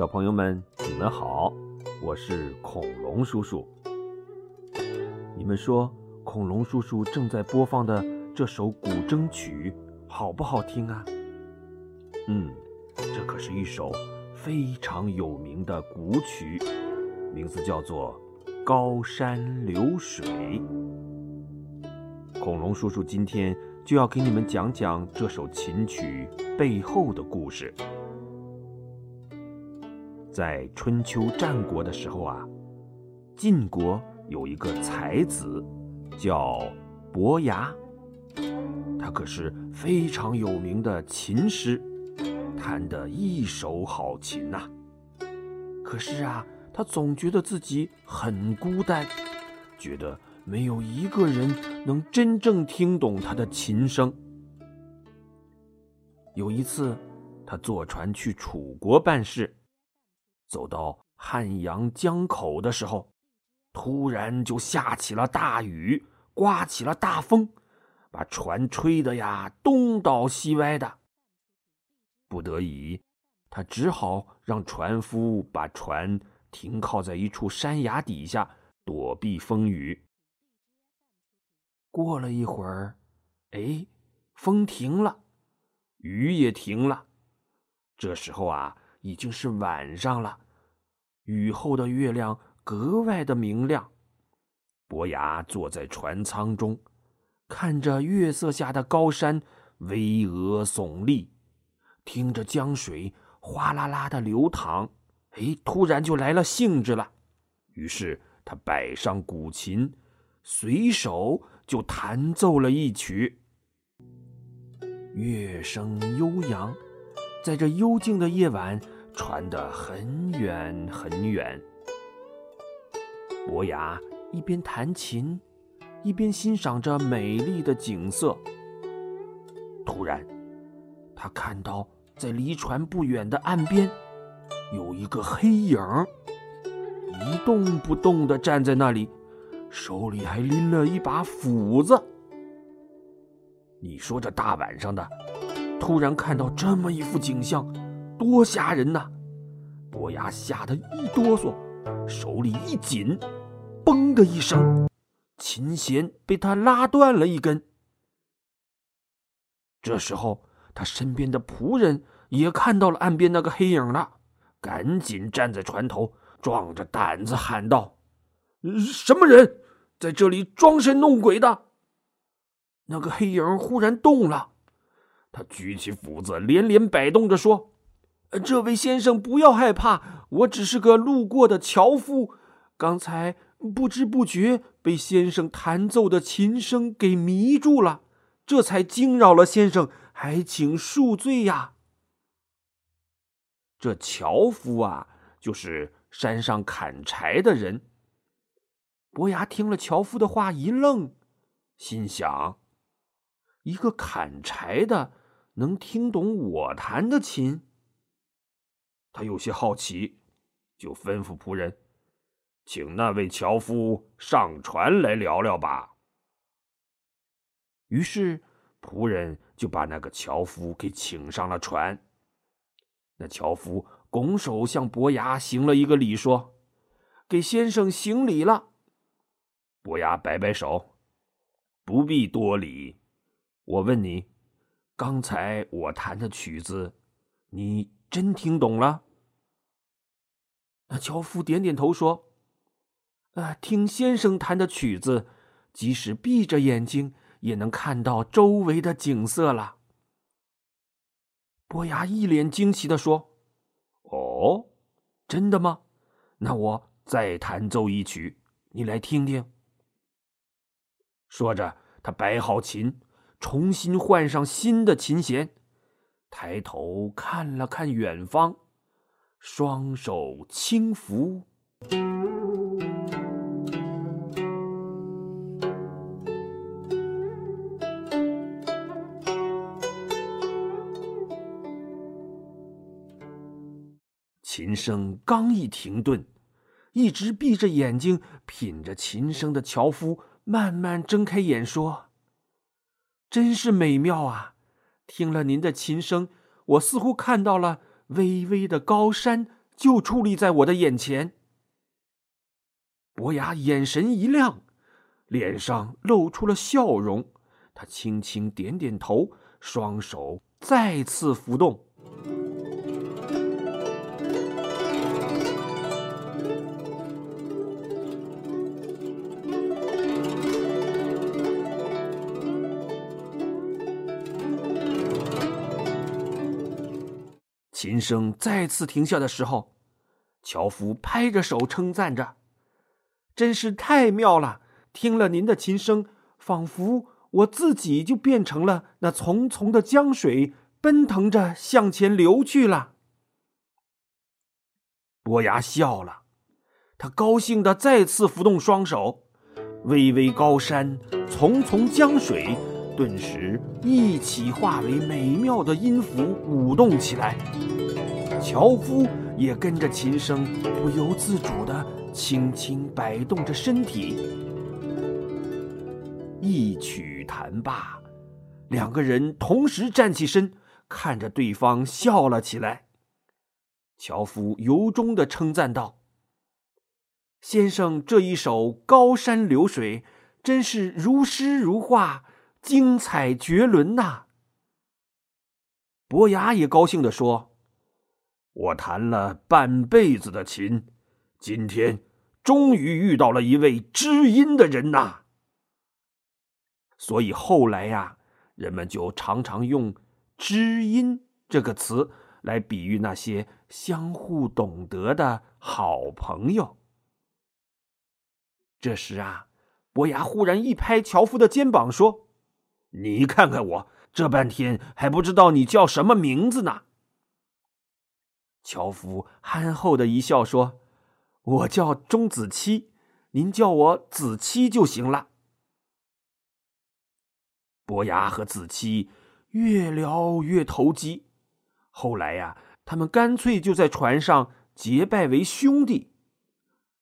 小朋友们，你们好，我是恐龙叔叔。你们说，恐龙叔叔正在播放的这首古筝曲好不好听啊？嗯，这可是一首非常有名的古曲，名字叫做《高山流水》。恐龙叔叔今天就要给你们讲讲这首琴曲背后的故事。在春秋战国的时候啊，晋国有一个才子叫伯牙，他可是非常有名的琴师，弹得一手好琴呐。可是啊，他总觉得自己很孤单，觉得没有一个人能真正听懂他的琴声。有一次，他坐船去楚国办事。走到汉阳江口的时候，突然就下起了大雨，刮起了大风，把船吹得呀东倒西歪的。不得已，他只好让船夫把船停靠在一处山崖底下，躲避风雨。过了一会儿，哎，风停了，雨也停了。这时候啊。已经是晚上了，雨后的月亮格外的明亮。伯牙坐在船舱中，看着月色下的高山巍峨耸立，听着江水哗啦啦的流淌，哎，突然就来了兴致了。于是他摆上古琴，随手就弹奏了一曲。乐声悠扬。在这幽静的夜晚，传得很远很远。伯牙一边弹琴，一边欣赏着美丽的景色。突然，他看到在离船不远的岸边，有一个黑影一动不动地站在那里，手里还拎了一把斧子。你说这大晚上的？突然看到这么一幅景象，多吓人呐！伯牙吓得一哆嗦，手里一紧，嘣的一声，琴弦被他拉断了一根。这时候，他身边的仆人也看到了岸边那个黑影了，赶紧站在船头，壮着胆子喊道：“什么人在这里装神弄鬼的？”那个黑影忽然动了。他举起斧子，连连摆动着说：“这位先生不要害怕，我只是个路过的樵夫，刚才不知不觉被先生弹奏的琴声给迷住了，这才惊扰了先生，还请恕罪呀。”这樵夫啊，就是山上砍柴的人。伯牙听了樵夫的话，一愣，心想：一个砍柴的。能听懂我弹的琴，他有些好奇，就吩咐仆人，请那位樵夫上船来聊聊吧。于是仆人就把那个樵夫给请上了船。那樵夫拱手向伯牙行了一个礼，说：“给先生行礼了。”伯牙摆摆手：“不必多礼。我问你。”刚才我弹的曲子，你真听懂了？那樵夫点点头说：“啊，听先生弹的曲子，即使闭着眼睛也能看到周围的景色了。”伯牙一脸惊奇的说：“哦，真的吗？那我再弹奏一曲，你来听听。”说着，他摆好琴。重新换上新的琴弦，抬头看了看远方，双手轻抚，琴声刚一停顿，一直闭着眼睛品着琴声的樵夫慢慢睁开眼说。真是美妙啊！听了您的琴声，我似乎看到了巍巍的高山就矗立在我的眼前。伯牙眼神一亮，脸上露出了笑容，他轻轻点点头，双手再次浮动。琴声再次停下的时候，樵夫拍着手称赞着：“真是太妙了！听了您的琴声，仿佛我自己就变成了那淙淙的江水，奔腾着向前流去了。”伯牙笑了，他高兴的再次浮动双手，巍巍高山，淙淙江水。顿时一起化为美妙的音符，舞动起来。樵夫也跟着琴声不由自主地轻轻摆动着身体。一曲弹罢，两个人同时站起身，看着对方笑了起来。樵夫由衷地称赞道：“先生这一首《高山流水》，真是如诗如画。”精彩绝伦呐！伯牙也高兴地说：“我弹了半辈子的琴，今天终于遇到了一位知音的人呐！”所以后来呀，人们就常常用“知音”这个词来比喻那些相互懂得的好朋友。这时啊，伯牙忽然一拍樵夫的肩膀，说。你看看我，这半天还不知道你叫什么名字呢。樵夫憨厚的一笑说：“我叫钟子期，您叫我子期就行了。”伯牙和子期越聊越投机，后来呀，他们干脆就在船上结拜为兄弟。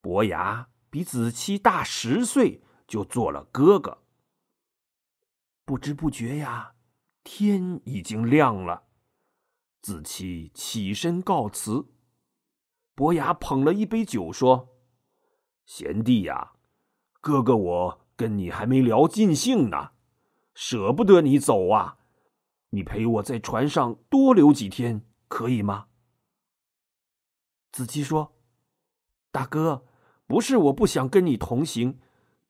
伯牙比子期大十岁，就做了哥哥。不知不觉呀，天已经亮了。子期起身告辞。伯牙捧了一杯酒说：“贤弟呀，哥哥我跟你还没聊尽兴呢，舍不得你走啊。你陪我在船上多留几天，可以吗？”子期说：“大哥，不是我不想跟你同行，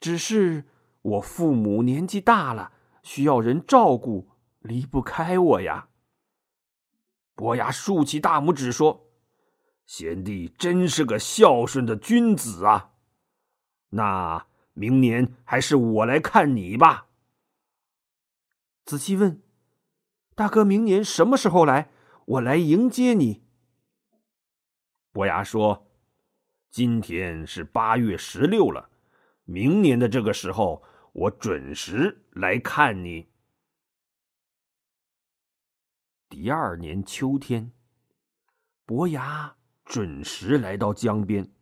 只是我父母年纪大了。”需要人照顾，离不开我呀。伯牙竖起大拇指说：“贤弟真是个孝顺的君子啊！那明年还是我来看你吧。”子期问：“大哥，明年什么时候来？我来迎接你。”伯牙说：“今天是八月十六了，明年的这个时候。”我准时来看你。第二年秋天，伯牙准时来到江边。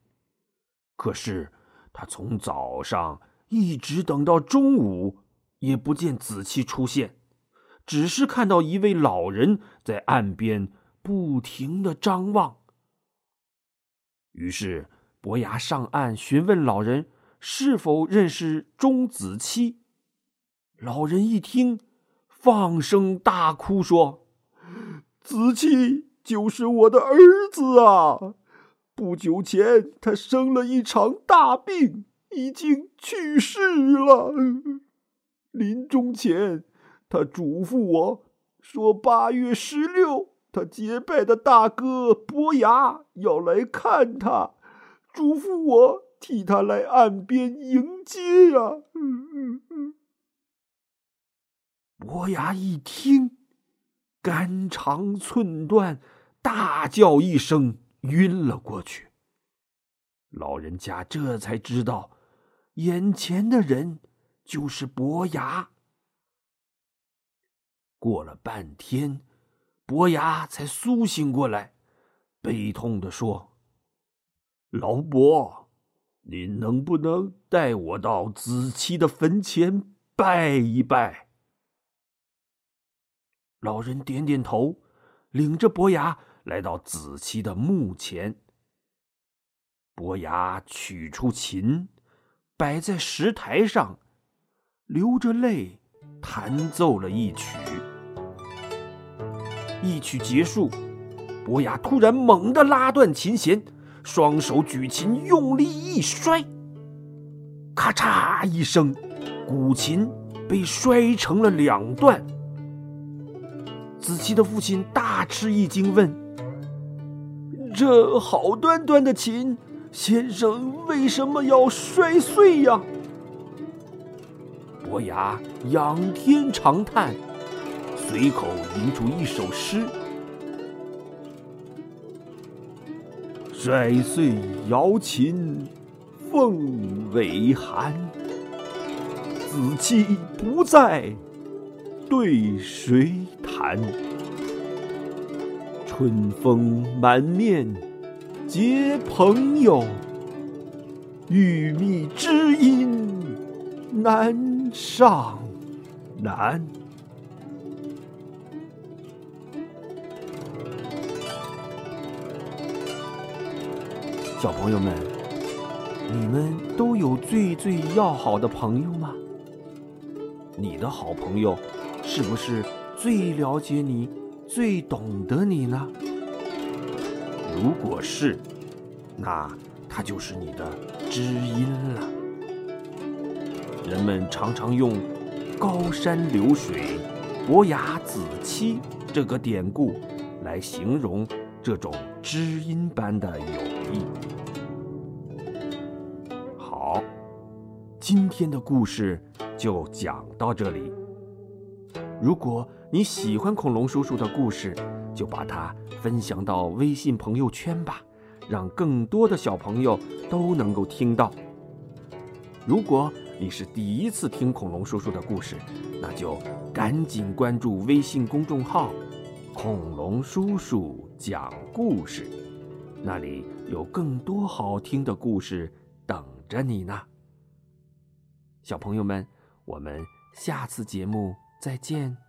可是他从早上一直等到中午，也不见子期出现，只是看到一位老人在岸边不停的张望。于是伯牙上岸询问老人。是否认识钟子期？老人一听，放声大哭说：“子期就是我的儿子啊！不久前他生了一场大病，已经去世了。临终前，他嘱咐我说，八月十六，他结拜的大哥伯牙要来看他，嘱咐我。”替他来岸边迎接呀！伯牙一听，肝肠寸断，大叫一声，晕了过去。老人家这才知道，眼前的人就是伯牙。过了半天，伯牙才苏醒过来，悲痛的说：“老伯。”您能不能带我到子期的坟前拜一拜？老人点点头，领着伯牙来到子期的墓前，伯牙取出琴，摆在石台上，流着泪弹奏了一曲。一曲结束，伯牙突然猛地拉断琴弦，双手举琴，用力一摔，咔嚓一声，古琴被摔成了两段。子期的父亲大吃一惊，问：“这好端端的琴，先生为什么要摔碎呀？”伯牙仰天长叹，随口吟出一首诗：“摔碎瑶琴凤尾寒，子期不在，对谁？”谈，春风满面结朋友，玉觅知音难上难。小朋友们，你们都有最最要好的朋友吗？你的好朋友是不是？最了解你，最懂得你呢？如果是，那他就是你的知音了。人们常常用“高山流水，伯牙子期”这个典故来形容这种知音般的友好，今天的故事就讲到这里。如果你喜欢恐龙叔叔的故事，就把它分享到微信朋友圈吧，让更多的小朋友都能够听到。如果你是第一次听恐龙叔叔的故事，那就赶紧关注微信公众号“恐龙叔叔讲故事”，那里有更多好听的故事等着你呢。小朋友们，我们下次节目。再见。